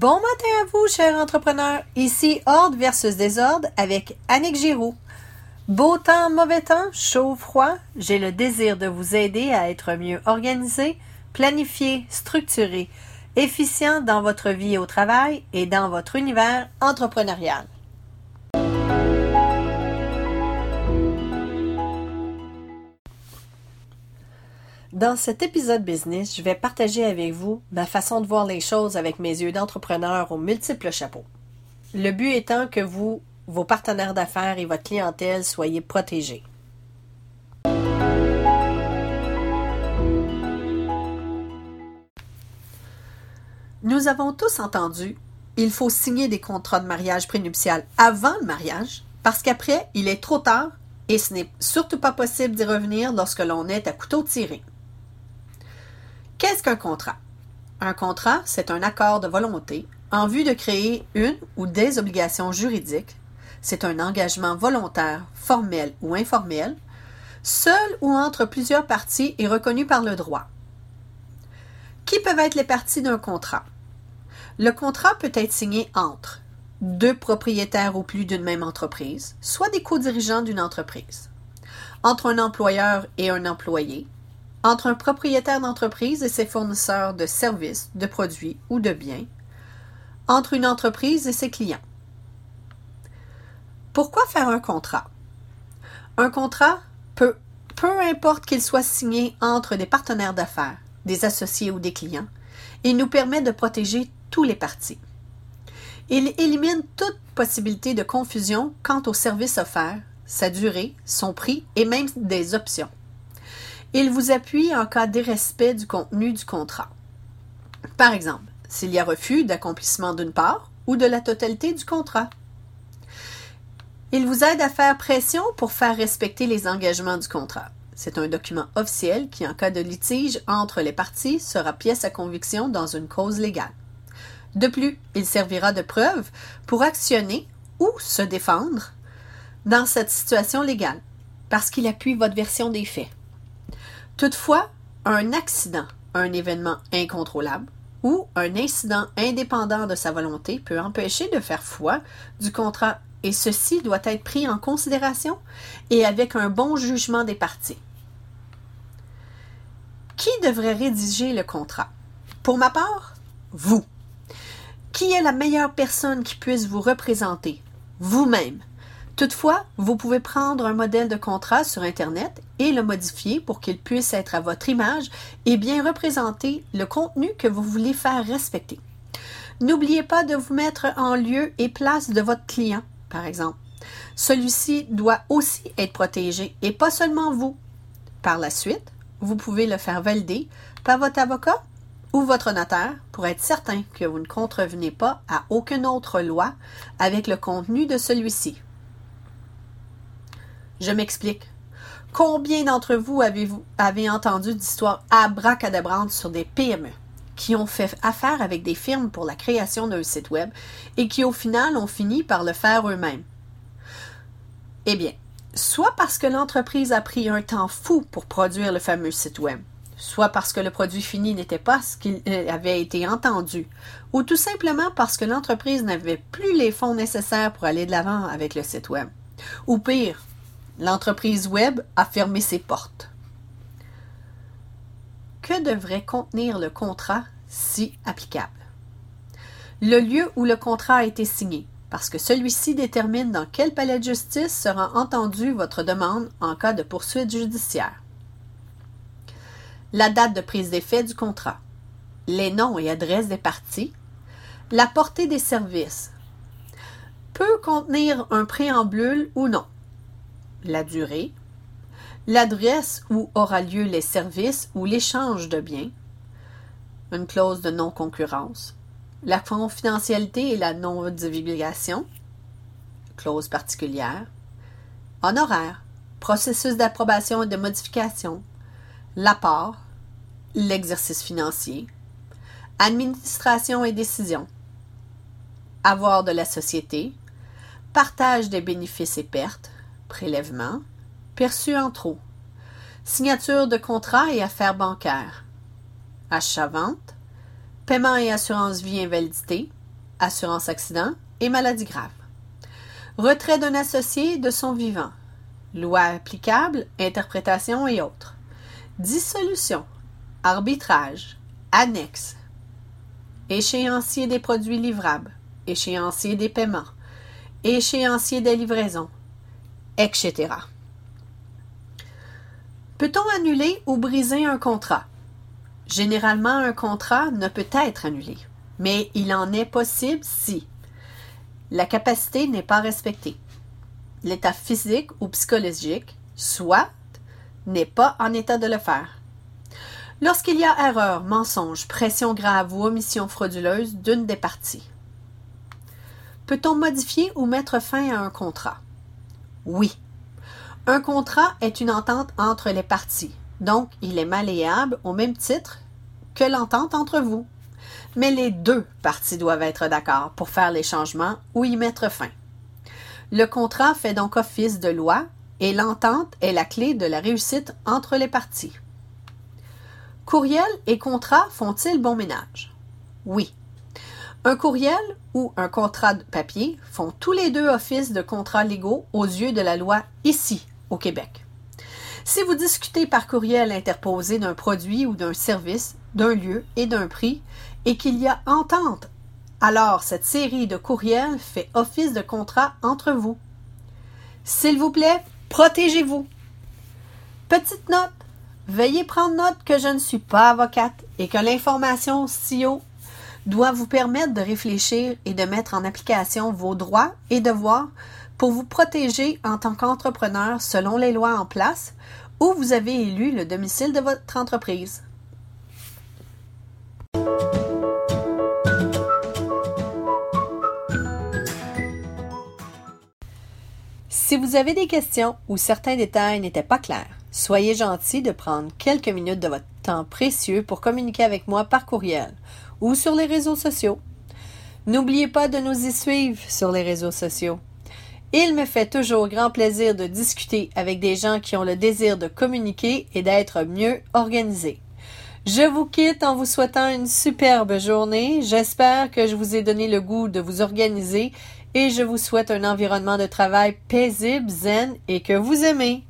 Bon matin à vous, chers entrepreneurs. Ici Ordre versus Désordre avec Annick Giroux. Beau temps, mauvais temps, chaud, froid, j'ai le désir de vous aider à être mieux organisé, planifié, structuré, efficient dans votre vie au travail et dans votre univers entrepreneurial. Dans cet épisode business, je vais partager avec vous ma façon de voir les choses avec mes yeux d'entrepreneur aux multiples chapeaux. Le but étant que vous, vos partenaires d'affaires et votre clientèle soyez protégés. Nous avons tous entendu, il faut signer des contrats de mariage prénuptial avant le mariage, parce qu'après, il est trop tard et ce n'est surtout pas possible d'y revenir lorsque l'on est à couteau tiré. Qu'est-ce qu'un contrat? Un contrat, c'est un accord de volonté en vue de créer une ou des obligations juridiques. C'est un engagement volontaire, formel ou informel, seul ou entre plusieurs parties et reconnu par le droit. Qui peuvent être les parties d'un contrat? Le contrat peut être signé entre deux propriétaires ou plus d'une même entreprise, soit des co-dirigeants d'une entreprise, entre un employeur et un employé, entre un propriétaire d'entreprise et ses fournisseurs de services, de produits ou de biens, entre une entreprise et ses clients. Pourquoi faire un contrat? Un contrat peut, peu importe qu'il soit signé entre des partenaires d'affaires, des associés ou des clients, il nous permet de protéger tous les parties. Il élimine toute possibilité de confusion quant au service offert, sa durée, son prix et même des options. Il vous appuie en cas d'irrespect du contenu du contrat. Par exemple, s'il y a refus d'accomplissement d'une part ou de la totalité du contrat. Il vous aide à faire pression pour faire respecter les engagements du contrat. C'est un document officiel qui, en cas de litige entre les parties, sera pièce à conviction dans une cause légale. De plus, il servira de preuve pour actionner ou se défendre dans cette situation légale, parce qu'il appuie votre version des faits. Toutefois, un accident, un événement incontrôlable ou un incident indépendant de sa volonté peut empêcher de faire foi du contrat et ceci doit être pris en considération et avec un bon jugement des parties. Qui devrait rédiger le contrat? Pour ma part, vous. Qui est la meilleure personne qui puisse vous représenter? Vous-même. Toutefois, vous pouvez prendre un modèle de contrat sur Internet et le modifier pour qu'il puisse être à votre image et bien représenter le contenu que vous voulez faire respecter. N'oubliez pas de vous mettre en lieu et place de votre client, par exemple. Celui-ci doit aussi être protégé et pas seulement vous. Par la suite, vous pouvez le faire valider par votre avocat ou votre notaire pour être certain que vous ne contrevenez pas à aucune autre loi avec le contenu de celui-ci. Je m'explique. Combien d'entre vous avez-vous avez entendu d'histoires abracadabrantes sur des PME qui ont fait affaire avec des firmes pour la création d'un site web et qui au final ont fini par le faire eux-mêmes? Eh bien, soit parce que l'entreprise a pris un temps fou pour produire le fameux site web, soit parce que le produit fini n'était pas ce qu'il euh, avait été entendu, ou tout simplement parce que l'entreprise n'avait plus les fonds nécessaires pour aller de l'avant avec le site web. Ou pire, l'entreprise web a fermé ses portes. Que devrait contenir le contrat si applicable? Le lieu où le contrat a été signé, parce que celui-ci détermine dans quel palais de justice sera entendue votre demande en cas de poursuite judiciaire. La date de prise d'effet du contrat, les noms et adresses des parties, la portée des services, peut contenir un préambule ou non, la durée, l'adresse où aura lieu les services ou l'échange de biens, une clause de non-concurrence, la confidentialité et la non-divulgation, clause particulière, honoraire, processus d'approbation et de modification, l'apport, l'exercice financier, administration et décision, avoir de la société, partage des bénéfices et pertes, prélèvement, perçu en trop, signature de contrat et affaires bancaires, achat-vente, paiement et assurance vie invalidité, assurance accident et maladie grave. Retrait d'un associé de son vivant. Loi applicable, interprétation et autres. Dissolution. Arbitrage. Annexe. Échéancier des produits livrables. Échéancier des paiements. Échéancier des livraisons. Etc. Peut-on annuler ou briser un contrat? Généralement, un contrat ne peut être annulé, mais il en est possible si la capacité n'est pas respectée, l'état physique ou psychologique, soit n'est pas en état de le faire. Lorsqu'il y a erreur, mensonge, pression grave ou omission frauduleuse d'une des parties. Peut-on modifier ou mettre fin à un contrat? Oui. Un contrat est une entente entre les parties, donc il est malléable au même titre que l'entente entre vous. Mais les deux parties doivent être d'accord pour faire les changements ou y mettre fin. Le contrat fait donc office de loi et l'entente est la clé de la réussite entre les parties. Courriel et contrat font-ils bon ménage? Oui. Un courriel ou un contrat de papier font tous les deux office de contrats légaux aux yeux de la loi ici, au Québec. Si vous discutez par courriel interposé d'un produit ou d'un service, d'un lieu et d'un prix, et qu'il y a entente, alors cette série de courriels fait office de contrat entre vous. S'il vous plaît, protégez-vous. Petite note. Veuillez prendre note que je ne suis pas avocate et que l'information CIO doit vous permettre de réfléchir et de mettre en application vos droits et devoirs pour vous protéger en tant qu'entrepreneur selon les lois en place où vous avez élu le domicile de votre entreprise. Si vous avez des questions ou certains détails n'étaient pas clairs, soyez gentil de prendre quelques minutes de votre temps précieux pour communiquer avec moi par courriel ou sur les réseaux sociaux. N'oubliez pas de nous y suivre sur les réseaux sociaux. Il me fait toujours grand plaisir de discuter avec des gens qui ont le désir de communiquer et d'être mieux organisés. Je vous quitte en vous souhaitant une superbe journée. J'espère que je vous ai donné le goût de vous organiser et je vous souhaite un environnement de travail paisible, zen et que vous aimez.